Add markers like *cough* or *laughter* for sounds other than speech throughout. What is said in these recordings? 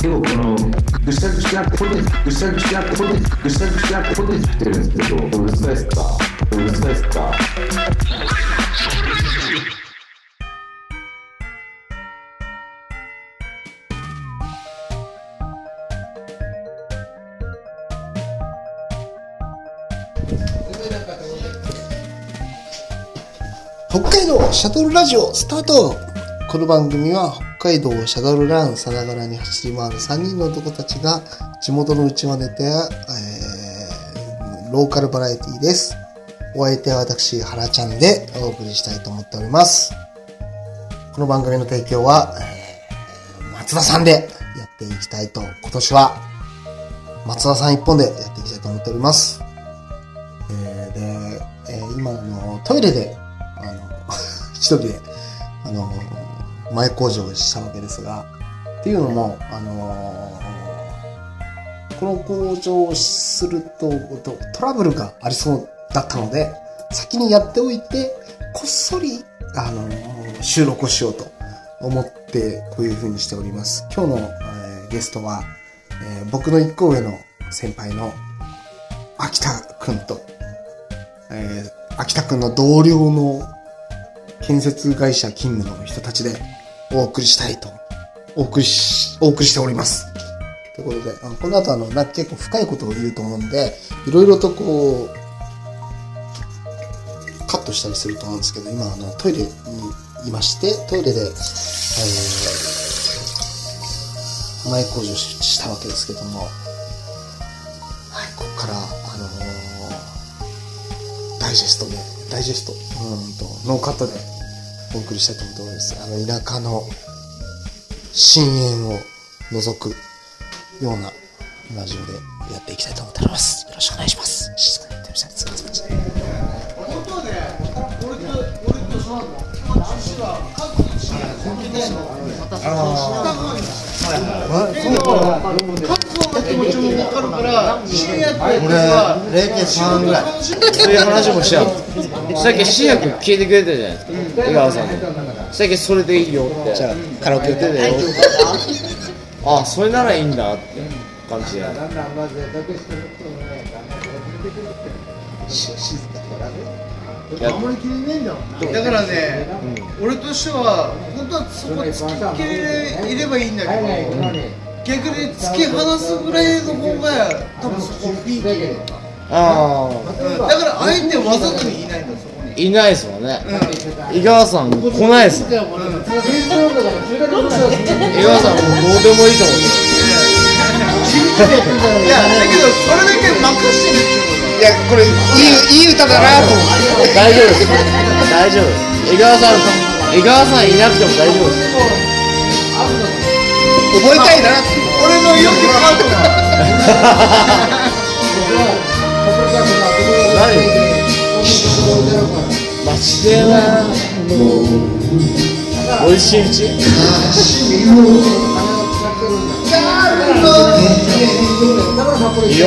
でもこのぐしゃぐしゃってこれぐしゃぐしゃってこれぐしゃぐしゃってこれでってるんですけどうるさいっすかうるさいっすか北海道シャトルラジオスタート。この番組は北海道をシャトルランさながらに走り回る3人の男たちが地元の内輪ネタや、えー、ローカルバラエティです。お相手は私、原ちゃんでお送りしたいと思っております。この番組の提供は、えー松田さんでやっていきたいと、今年は松田さん一本でやっていきたいと思っております。えーで、えー今あの、トイレで、あの、*laughs* 一人で、あの、前工場をしたわけですが、っていうのも、あのこの工場をすると、トラブルがありそうだったので、先にやっておいて、こっそり、あの収録をしようと思って、こういう風にしております。今日の、えーゲストは、えー僕の一個上の先輩の秋田くんと、えー秋田くんの同僚の建設会社勤務の人たちでお送りしたいと、お送りし、お送りしております。ということで、あのこの後あの、な結構深いことを言うと思うんで、いろいろとこう、カットしたりすると思うんですけど、今あの、トイレにいまして、トイレで、えー、前工場したわけですけども、はい、ここから、あのーダイジェストで、ダイジェスト、うんと、ノーカットでお送りしたいと思っております。あの、田舎の深淵を除くようなラジオでやっていきたいと思っております。よろしくお願いします。静かにやってください。すみません。俺0.3ぐらい。そうい。う話もしちゃうさっき新薬聞い。てくれたじゃない。ですか江川さんのさっきそれでい。い。よってじゃあ、カラオケ歌で出てよあそれならい。い。んだって感じでやだからね、俺としては本当はそこ突き切れいればいいんだけど、逆に突き放すぐらい。の方が多分そこピークなのかあうんだからあえてわざといない。んだそこいないですもんね。井川さん来ないですもん。井川さんもうどうでもいいと思う。いやだけどそれだけ任してるってこといや、これ、いい、いい歌だなと。思って。大丈夫です。大丈夫江川さん江川さんいなくても大丈夫です。覚えたいな。俺の良きパートナー何町ではもう美味しいうちいいよ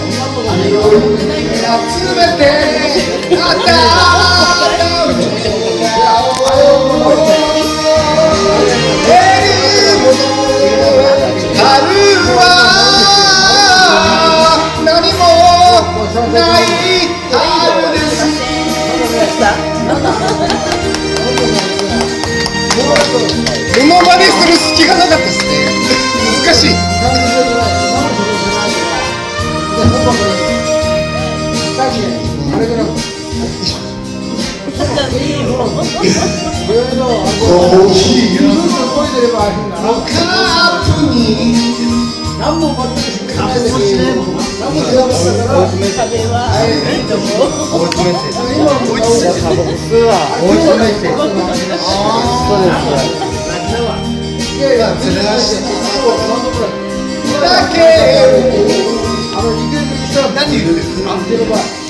いよ毛いっぱいある俺の俺から俺からしたら出すかメビアン何もない春でする隙がなかったですね。僕はおいしいメッセージそうですだけを何言ってるんですか？わかんないマイメースはさマイメースはさ水じゃん何も水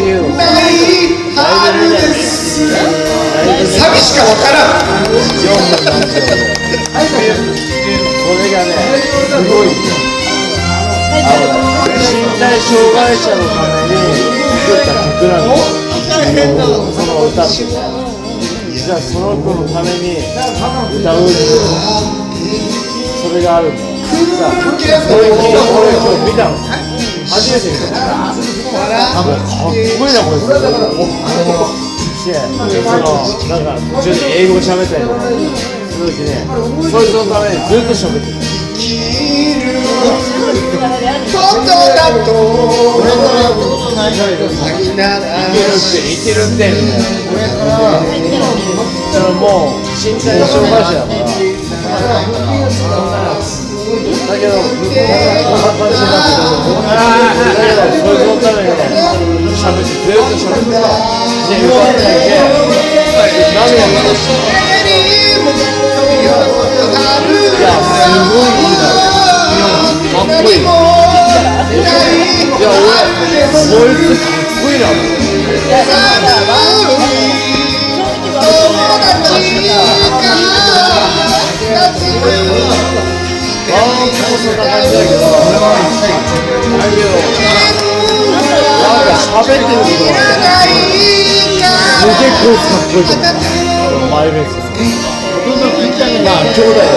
湯のない春です。しかわからん。4分な。んですよそれがねすごいんですよ身体障害者のために作った曲な。んですよその歌って実はその子のために歌うそれがあるんだよさあそれを俺今日見たの初めて見たのあもうかっこいいな。これしてそのなんか途中で英語喋ったりとかする。時ねそいつのためにずっと喋ってる。ことだと先ならいける。っていける。ってみたいなそれもう身体の障害者だからだけど向こうがこんな感じになってる。だけどそいつのためにね喋ってずっと喋ってで歌ってて涙が出していやすごいいいなかっこいいいや俺こいつかっこいいなと思ってあ喋ってることがすげえこいつかっこいいと思うマイベースまあ兄弟だよ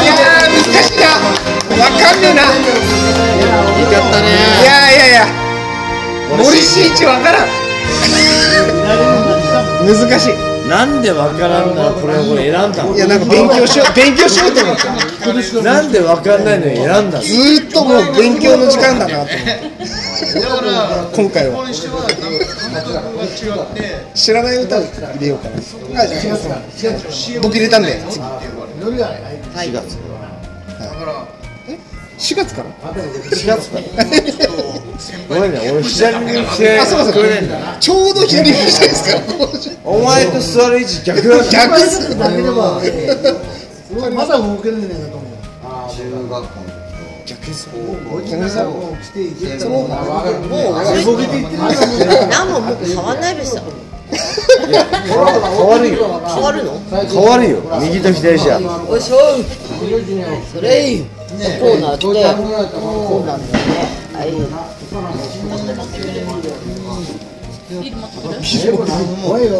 いや。ー難しいなわかんねえな。よかったねいやいやいや。森進一わからん難しいなんでわからんなこれをこれ選んだの。いやなんか勉強しよう勉強しようと思ってなんでわかんないのに選んだの。ずーっともう勉強の時間だなと思って。だから今回は。知らない歌を入れようかな。僕入れたんで次。4月。4月。から4月から？ごめんね *laughs* 俺左にしてあそうかそうちょうど左にしたいですから。お前と座る位置逆だ。逆だけでも *laughs* まだ動けるんじゃないかと思う。逆っすその何ももう変わんないべさ変わるよ変わるの？変わるよ。右と左じゃおいしょそれいいこうなってこうなんだ。よねはい。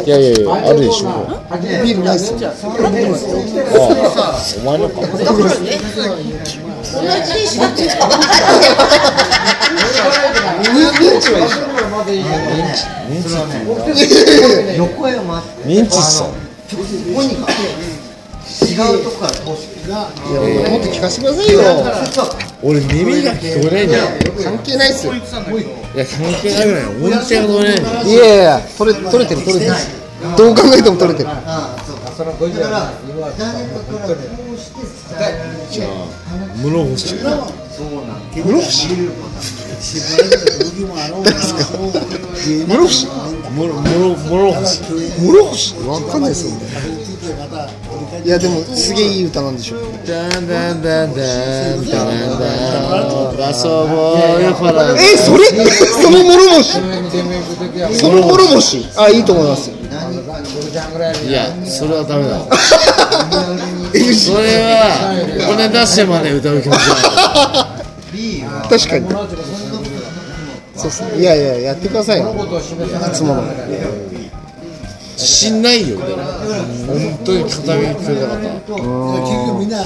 いやいやいやあるでしょ。ビールないっすよあお前のか同じにしなってたミンチは一緒横山ミンチっすよ違う。とこから通していやもっと聞かせてくださいよ俺耳が聞こえないんだよ関係ないっすよいいや関係ないぐらい音程が取れないんだよやいや取れ取れてる取れてる。どう考えても取れてるだから誰かからこうしてじゃあ室伏室伏。室伏。室室伏。室伏。わかんないっすよいやでもすげえいい歌なんでしょダンダンダンダンダンダンラソボールファランえそれその諸星その諸星あいいと思いますよいやそれはダメだ。*laughs* それは骨出してまで歌う気持ちない確かに。そうっすねいやいややってくださいよ。いつもの自信ないよ俺本当に片目聞こえなかったみんなな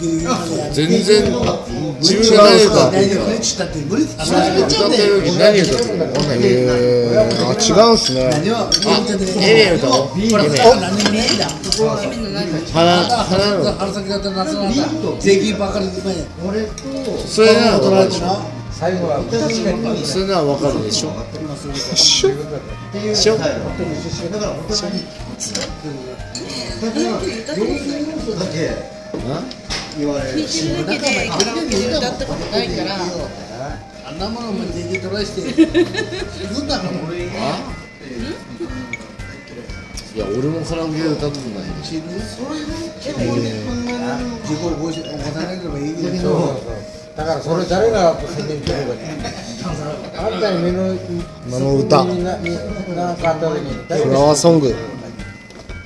全然自分が何歌歌ってる時何歌ってるか分かんないけどえー、あ違うんすねあエレン歌おう花花の春先だったら夏なんだ税金ばかりで前それなら分かるでしょ最後はそれなら分かるでしょしょしょだからお互いにだから4人の人だけ言われるだけでカラオケで歌ったことないから。あん。なものも全然トライしてだから俺いや俺もカラオケで歌ったことない知る自己起こし起こさなければいいけどだからそれ誰が宣伝してるかあん。たに目の今の歌になになん。かあった時に誰フラワーソング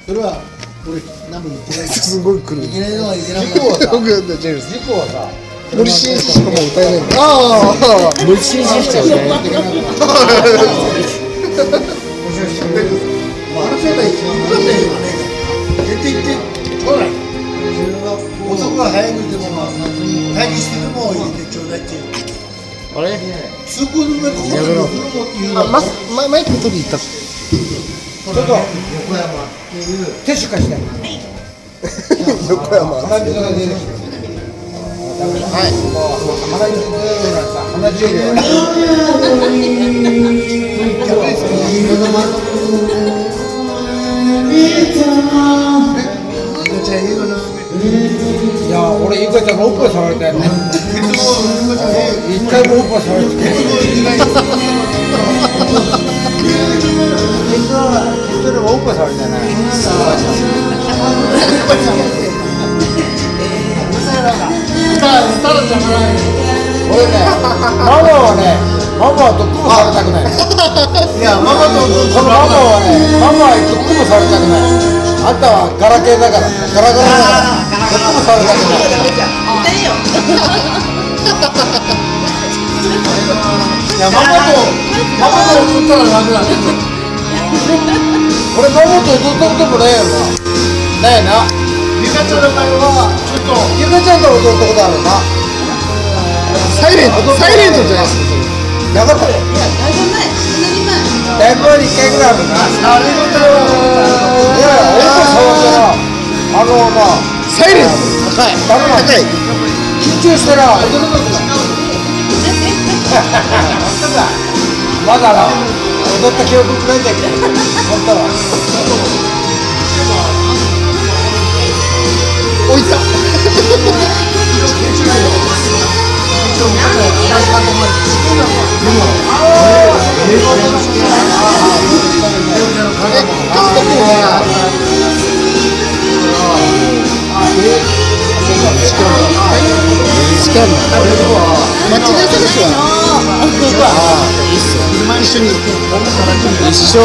それは俺何も言ってない。すごい来る。いけないのはいけない事故はさ僕だジェームス。事故はさ森進一しかもう歌えないんだああ森進一しか歌えないあの世代一番良かったよ今ね。絶対言ってほら男が早くても待機してても入れ？てちょうだいってあれ通行の上ここで横山っていうのあマイク取りに行った。ちょっと。横山っていうティッシュ貸して。横山鼻水が出てきて。はい。もう鼻水のようなさや俺ゆかちゃんがおっぱい触りたいの。一回もおっぱい触りたくない。それはおっぱい触りたいな俺ねママはねママはどっこもされたくないいやママとこのママはねママはどっこもされたくない。あんたはガラケーだから。ガラガラだからどっこもされたくないいやママとママと送ったらダメだね俺ママと踊ったこともないよなないな。ゆかちゃんの場合はちょっとゆかちゃんと踊ったことあるな。サイレントサイレントじゃないですかな。かったよだいぶ一回ぐらいあるなあれの対いやいや、俺と触ったら、あの、まあ、サイレン。ト高い高い緊張したら、踊れなくなる。まだな、踊った記憶ないんだけど、本当は。置いたしかも町田選手は一緒に一緒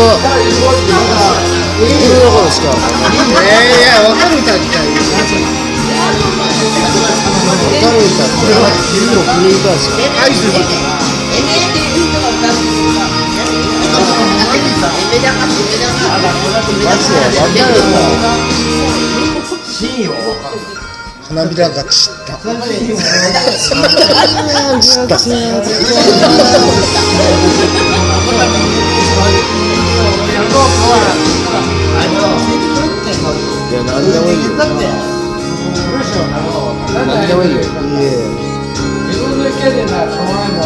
いるところしかいやいや分かる歌みたい分かる歌って結構古い歌しかアイスだマジで分かる歌花びらが散った。散ったいや何でもいいよ。何でもいいよいえ自分の意見でな、しょうがないも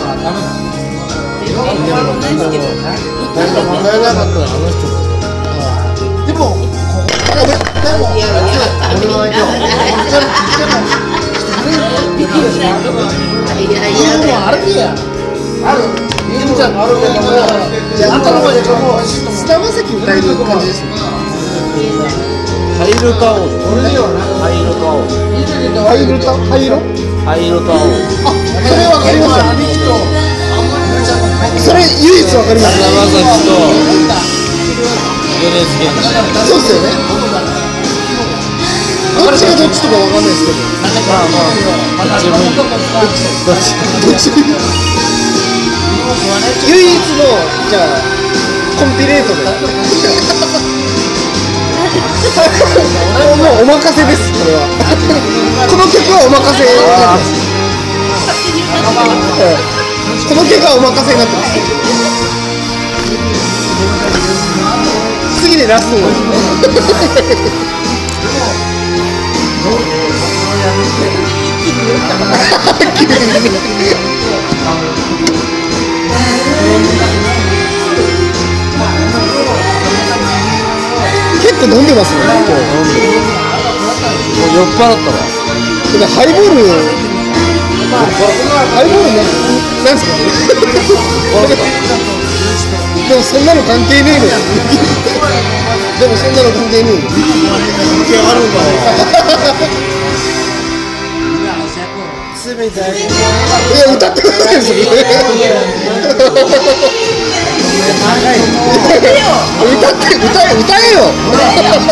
それ唯一わかります菅田将暉と米津玄師そうですよねどっちがどっちとかわかんないですけどまあまあどっちもいいどっちどっち唯一のじゃあコンピレートで。もうお任せですこれはこの曲はお任せうんこの曲はお任せになってますで出すの結構飲んでますね今日。飲んでもう酔っ払ったわ。でハイボールハイボールね。*laughs* でもそんなの関係ねえのよ。でもそんなの関係ねえの関係あるんだいや歌ってくださいそれ歌って歌え歌えよ歌えよ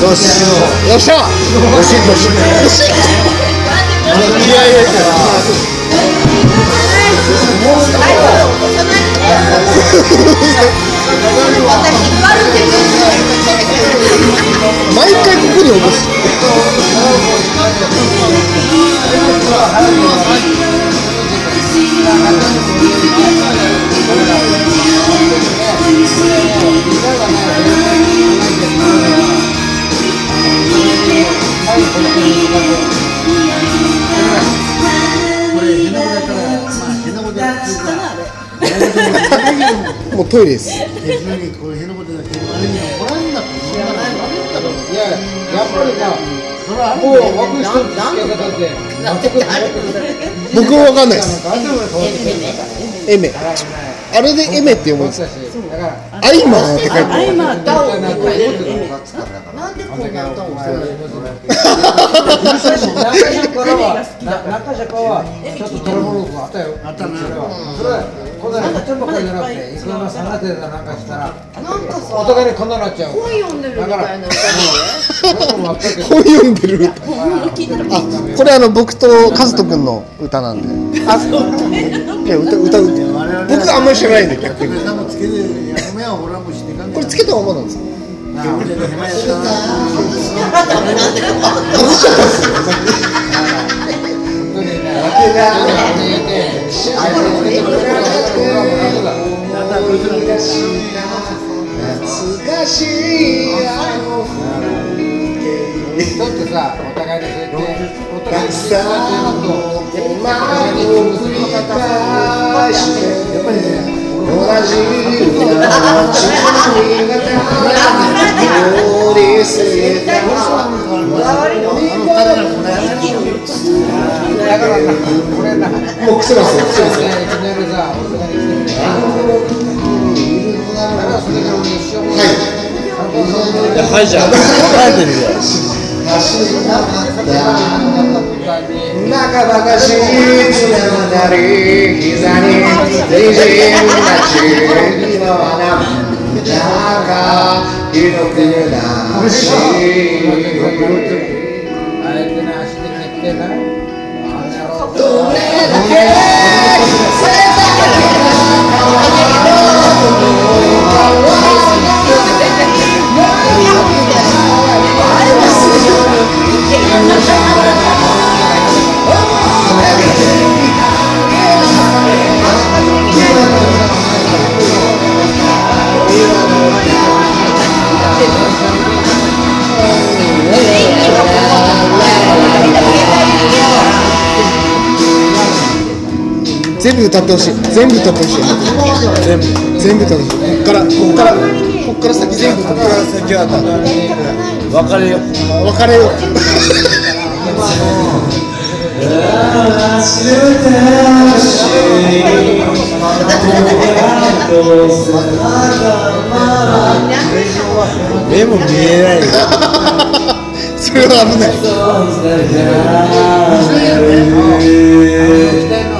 よしよっしゃ。よしよしよし気合い入れて毎回ここに起こす。もうトイレです。僕わかんないです。エメ。あれでエメって読むんですか？だからアイマーって書いてある。今歌をなんでこんな歌を中社からは中はちょっとトラブルがあったよ。あったなそれはこんなのちょっとばっかりじゃなくていくらのさなてだなんかしたら。なんかさお互いにこんなになっちゃう。本読んでるみたいな本読 *laughs* んでる。あこれあの僕とカズト君の歌なんで。あいや歌 *laughs* 歌うって。僕あんまり知らないんで逆に。多分つけて役目は俺はもう知ってかんこれつけたままなんですか外しちゃったんですよ懐かしいあの人ってさお互いにそうやってお互いにさあの手間を繰り返してやっぱりね同じような街にが通り過ぎただからなこれなもう癖ますよ癖ますよねい。きなりさ大阪に来てくれだからそれから俺一生もはい。はい。じゃあ帰ってるよ中ばかしい。つなり膝ににじんだちの穴中ひどくなしあえてな足で蹴ってなあんなろ全部歌ってほしい。全部歌ってほしい。全部。全部歌ってほしい。こっからこっからこっから先全部歌ってほしい。先は別れよ別れよう。目も見えないよ。*laughs* それは危ない *laughs*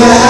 Yeah.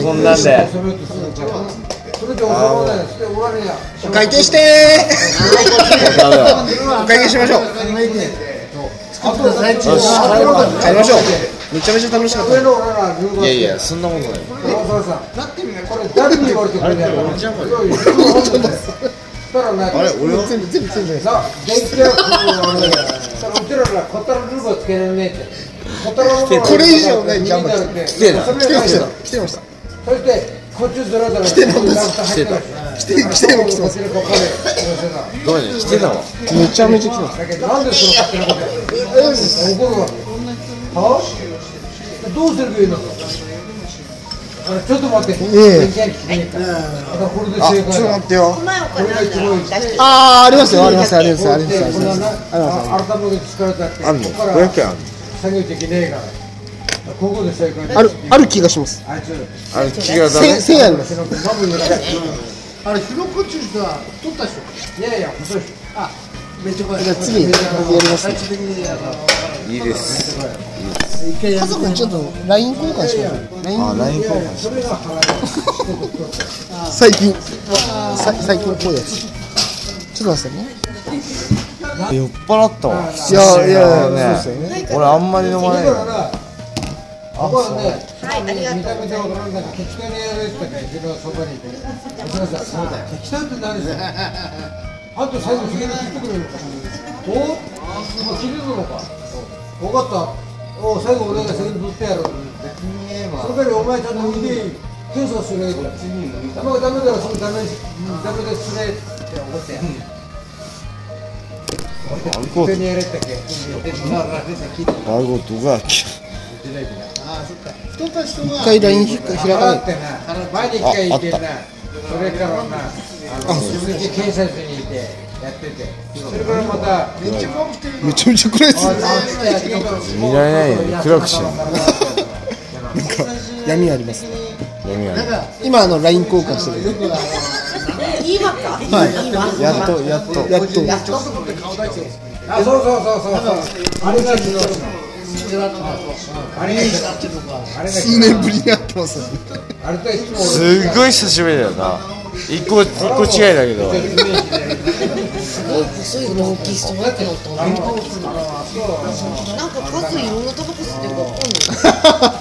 そんなんで。お会計してお会計しましょう。よし帰りましょう。めちゃめちゃ楽しかった。いやいやそんなことない。あれ俺は？全部全部全部全部これ以上ない。ジャ来てた。来てました来てました来てなんです来てた。来て来ても来てます。どうやね来てたわめちゃめちゃ来てます。どうすればいいの？あれちょっと待って。ええ。あこれであ正解だ。ちょっと待ってよ。これが一番出してあーありますよありますありますありますありこれはなます。ありますあ改めて力だって。あんの？ここから500円あんの？作業できねえから。ここで正解だ。あるある気がします。あいつ。あれ気がダせメ千円あります。あれ、ヒロコっちゅう人は取った人。いやいや、細い人。あ、めっちゃ怖い。じゃあ次僕やりますね最終的にやるいいです。一回やる家族にちょっと LINE 交換しましょう LINE あ LINE 交換し最近。さ最近っぽいやつ。ちょっと待ってね。酔っ払ったわ。いやいやいやそうですよね。俺あんまり飲まないだかからら、ここはね、はいありがとう見た目でわからんから適当にやるって言って自分はそばにいて。お母さん、そうだよ。適当って何ですよ。あと最後次。に切ってくれるのか。おもう切れるのか。分かった。お最後俺が責任取ってやる。それからお前ちゃんと見て検査するやつ。もうダメだよ、それダメです。ダメですねって思ってやる。適当にやれっ。た人が一回 LINE ひ開かないってな、前に一回行ってな、それからな、あの自分で警察にいてやってて、それからまた、めちゃめちゃ暗いです見られないように暗くしてる闇ありますね。闇ある今あの LINE 交換してる今かはいやっとやっとやっとあ、そうそうそうそうそう、あれが昨日の。あれがあれが数年ぶりに会ってますねあれとい。つもすっごい。久しぶりだよな一個一個違い。だけど細い。大きい。人がってのとなんか数い。ろんなタバコ吸ってるからわかん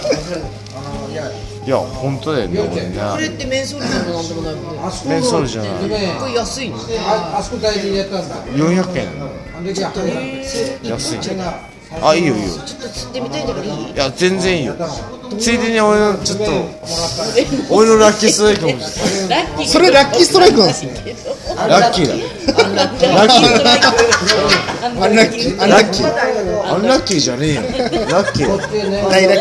ない。や本当だよね俺ねこれってメンソールでもなんでもない。もんねメンソールじゃない。これ安い。のああそこ大事にやったんだ400円安いあいいよいいよ。ちょっと釣ってみたいんだけどいい？いや全然いいよ。ついでに俺のちょっと俺のラッキーストライクもラッキー？それラッキーストライクなんですねラッキーだ。ラッキー。アンラッキー。アンラッキー。アンラッキーじゃねえよ。ラッキー。だ大ラッ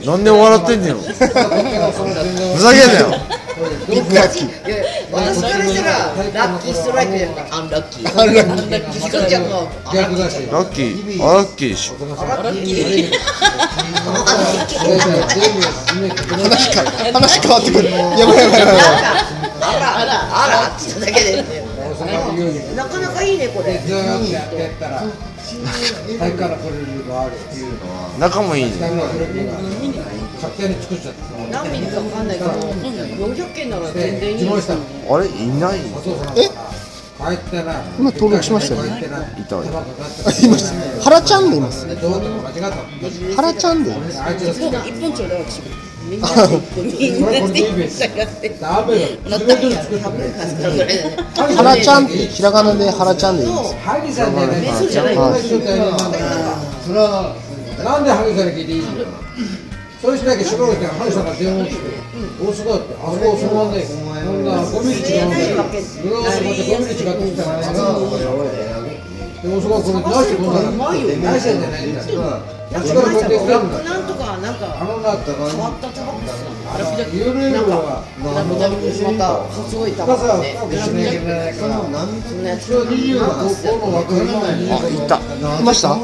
キー。なんで笑ってんねんふざけんなよラッキー私からしたらラッキーストライクじゃなくてアンラッキー。アンラッキー。アンラッキーひかるちゃんの逆だしラッキー。あラッキー。でしょラッキー。話か話変わってくる。やばいやばい。やばいあらあらあらって言っただけで。なかなかいいねこれずーっとやってやったら大からこれるがあるっていうのは。仲もいいねちゃった何ミリかわかんないけど400件なら全然いい自慢したあれ？いない？お父さんえ？今登録しましたよね。いいた。いました原ちゃんでいます。どうとか間違った原ちゃんでいます。あいつが好きだ一本ちょうだい私みんなでみんなで。従ってダメだもらったんや半分かすかぐらいだね原ちゃんってひらがなで原ちゃんでいい。ですハギさんじゃないそれはなんでハギさんに聞いていいしなきゃしばらくしてハギさんが電話して大須賀ってあそこそのまんねこんな5ミリ違うんだようわーって5ミリ違ってきたらで大須賀これ出してこんなの出してんじゃないんだよあっちからこうやってなんとかなんかあのなった変わったタバコあれユーロなんかはなんかまた。すごい。タバ深さはコね深くしなきゃいけないからそんなやつ一応25個の枠今あいたいました。あ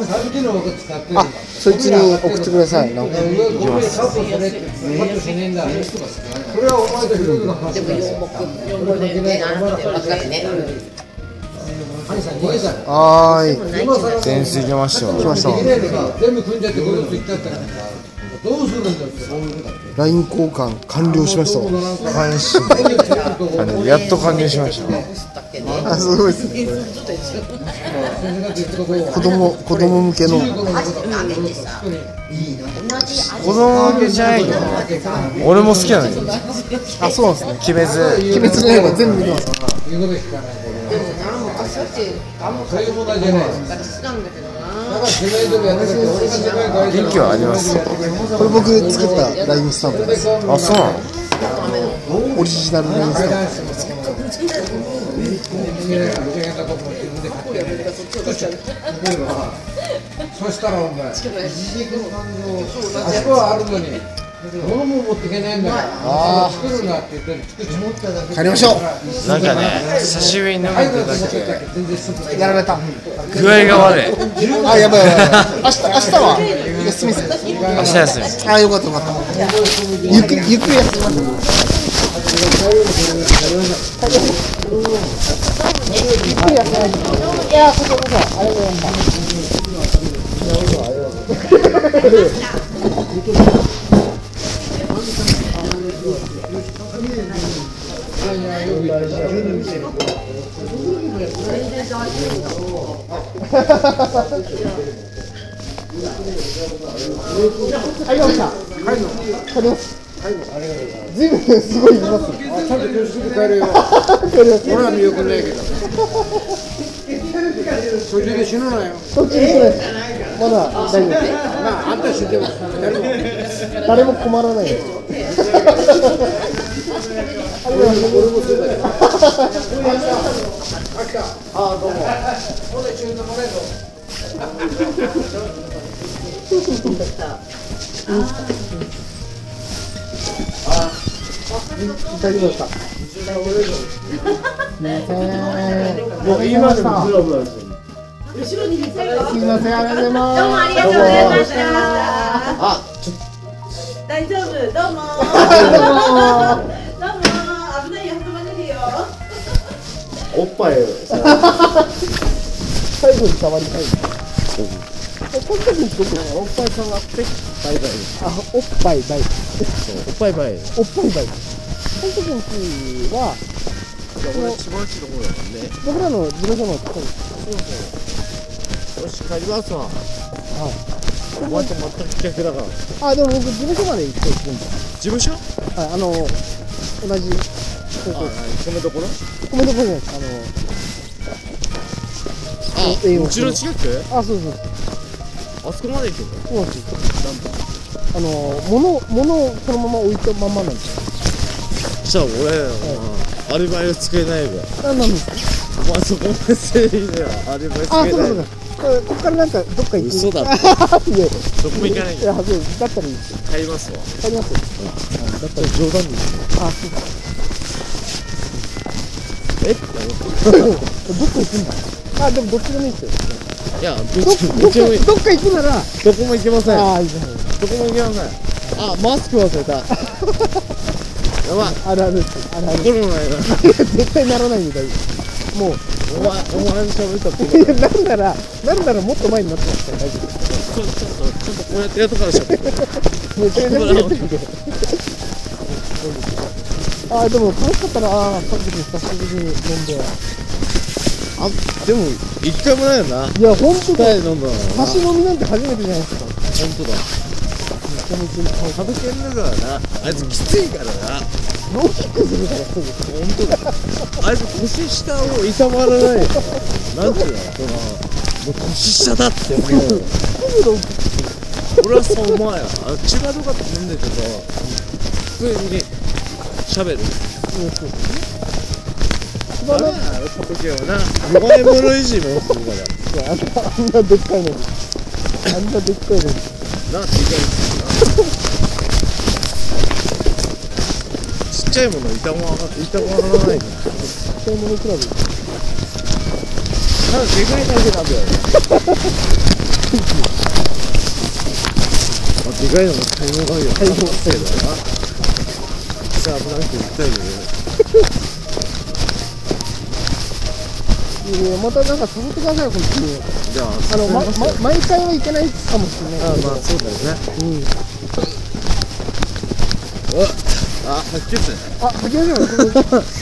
そいつに送ってくださいなんか上ここでカットされてカットしねえんだこれはお前でも4目4目でねなんて若い。ねはーいましたよ来ましたどうするんだって。LINE 交換完了しました。わ監視あのやっと加入しました。あすごいですね。子供子供向けの。子供向けじゃないよ。俺も好きなのよ。あそうなんですね。鬼滅鬼滅の刃全部見てます言うこと聞か。でもやってくれて俺が世代変えて元気はありますこれ僕作ったラインスタンプ。ですあそうなのオリジナルラインスタンプ。そしたらお前あそこはあるのに。物も持っていけないんだから作るなって言って作っただけ帰りましょなんかね久しぶりに飲めてだけ全然すぐうやられた。具合が悪い。あやばいやばい。明日明日は？休みです明日休みあよかったよかった。ゆっくりゆっくり休みますすごいいますちゃんと教室で帰れよ俺は見送んないけど途中で死ぬなよまだ大丈夫まああんた死んでも誰も困らないですあどうもありがとうございますどうもありがとうございました。あ大丈夫、どうも。どうも。危ないよ、運ばれるよ。おっぱい最後に触りたい。この時にどこなのおっぱいさんがあってバイ。バイ。あ、おっぱいバイ。おっぱいバイ。おっぱいバイ。この時には、俺千葉市の方だもんね僕らの事務所の近くよし帰りますわ。はい。おばあちゃん全く逆だからあ、でも僕事務所まで行って行くんだ。事務所？はい、あの、同じ高校、米どころコメントじゃないです。ああ栄養うちの近く？の、あ、そうそう。あそこまで行くの？そうなんですよ。あの、物、物をそのまま置いたまんまなんですよ。じゃあ俺、アリバイを作れないべあ、なんですか？お前そこまで正義ではアリバイそうかそうか。これこっからなんかどっか行く。嘘だ *laughs* いや、どこも行かないいや、そう、だったらいいですよ。帰りますわ帰りますよ。だったら冗談であ、そうか。え？どっか行くんだ。あ、でもどっちでもいいですよ。いやどどっっちどっちもいいどっか行くなら、どこも行けませんあ、いいじゃない。どこも行けませんあマスク忘れたやばいあるあるです。あるある。絶対ならないんだよ。もう、お前お前喋ったっていや、なんなら、なんならもっと前になってますから大丈夫。ちょっとちょっとちょっとこうやってやっとからしゃべってめちゃめちゃやってるけど。あ、でも楽しかったな。あさっき久しぶりに飲んで。あでも一回もないよないや、ほんとだ。二人飲んだのな差し飲みなんて初めてじゃないですか。本当だめちゃめちゃ食べてんだからなあいつきついからなノーキックするからすぐ。本当だあいつ年下をいたわらないなんていうのそのもう年下だって思う俺はそう思わんよあの千葉とかって飲んでてさ普通に喋るクする。千葉の、ダメだよ食べはな弱い者いじめをするからあんな、でっかいのに。あんなでっかいのに。なって言いたちゃいものいたわいたわらないからちっちゃいものクラブ。ただでかいだけなんだよあでかいのも才能があるよ才能せいだな危なくて言ったけどいやいや、またなんか誘ってください、こっちに。じゃああの、ま、ま、毎回はいけないかもしれない。あまあそうだよねうん。吐き気すねあ、吐き出せない。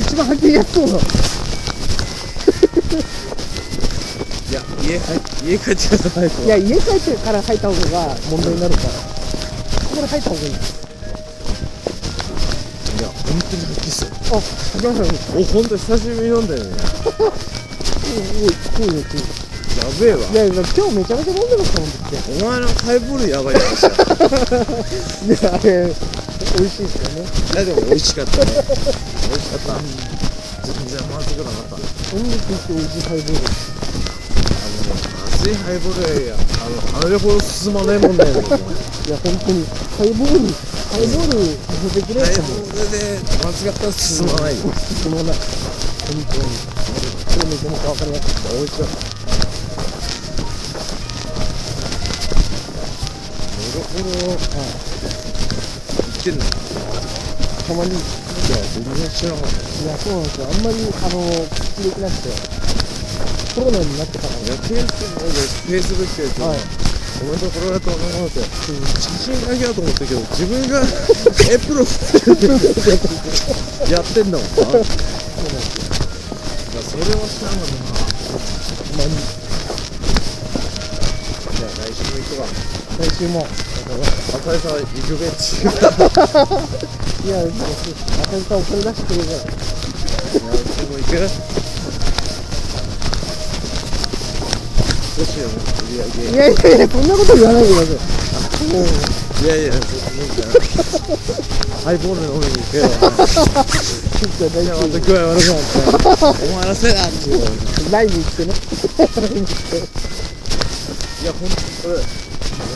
一番吐きやすそうな。いや家帰家帰ってくださいといや、家帰ってから吐いた方が問題になるから。ここで吐いた方がいい。いや本当に吐きすあ、吐きましたね。お本当久しぶりに飲んだよねおい、おい、おい、おい。やべえわいや、今日めちゃめちゃ飲んでますもん、って。お前のハイボールやばいやついや、あれ、美味しいですよね。いやでも美味しかったね *laughs* 美味しかった全然まずくなかった音楽って美味しいハイボール。熱いハイボールやあのあれほど進まないもんだよねいや、本当に、ハイボール、ハイボールさせてくれハイたもん。ボールで間違ったら進まないよ進まない。本当に。これめちゃめちゃわかりやすい。美味しかったほろほってんの？いたまに、いや全然知らなかったや、そうなんですよ。あんまり、あの、口できなくて。コロナになってからいや、フェイスブックフェイスブックで、はいおめでとうこれだと思って、写真だけだと思ったけど、自分が *laughs* エプロンやってんだもんな。いや、それは知らんかったな。まあ、じゃあ来週も行くわ。来週も。浅井さん行くべっち。いや、いや、浅井さんお金出してくれるから。うちも行くどう。しよう、売り上げ。いやいやいや、そんなこと言わないでください。もう、いやいや、そうハイボール飲みに行くよ。ちょっと大丈じゃあまた具合悪くなって。お前のせいだって言う。ライブ行ってね。いや、ほんと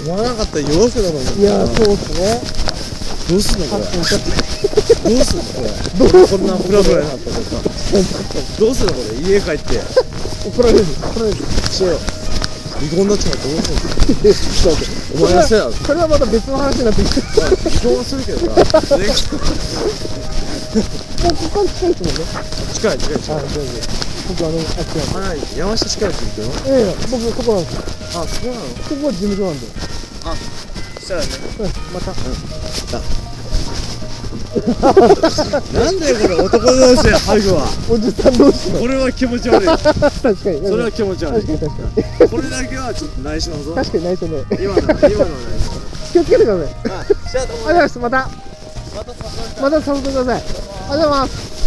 思わなかったら弱くだもんいや、そうっすね。どうすんのこれ？どうすんのこれ？どうこんなフラフラになったのさ。どうすんのこれ？家帰って。怒られる。怒られる。しよう。離婚だっちゃうどうすんの？ちょっと待ってお前のせいだぞ。それはまた別の話になってきて。離婚はするけどさ。*laughs* それこから近いですもん。ね。近い近い近いはい、全然。僕あの、あっちなん。で。あ山下近いって言ってるええ僕そこなん。ですよ。あそうなのそこは事務所なん。で。あ、そしたらねうん、また。なん。だよこれ男同士でハグはおじさん。同士。これは気持ち悪い確かに。それは気持ち悪い確かに確かに。これだけはちょっと内緒のぞ確かに内緒ね。今の今のは内緒気をつけてください。あじゃあどうもありがとうございます。また。また誘ってください。ありがとうございます。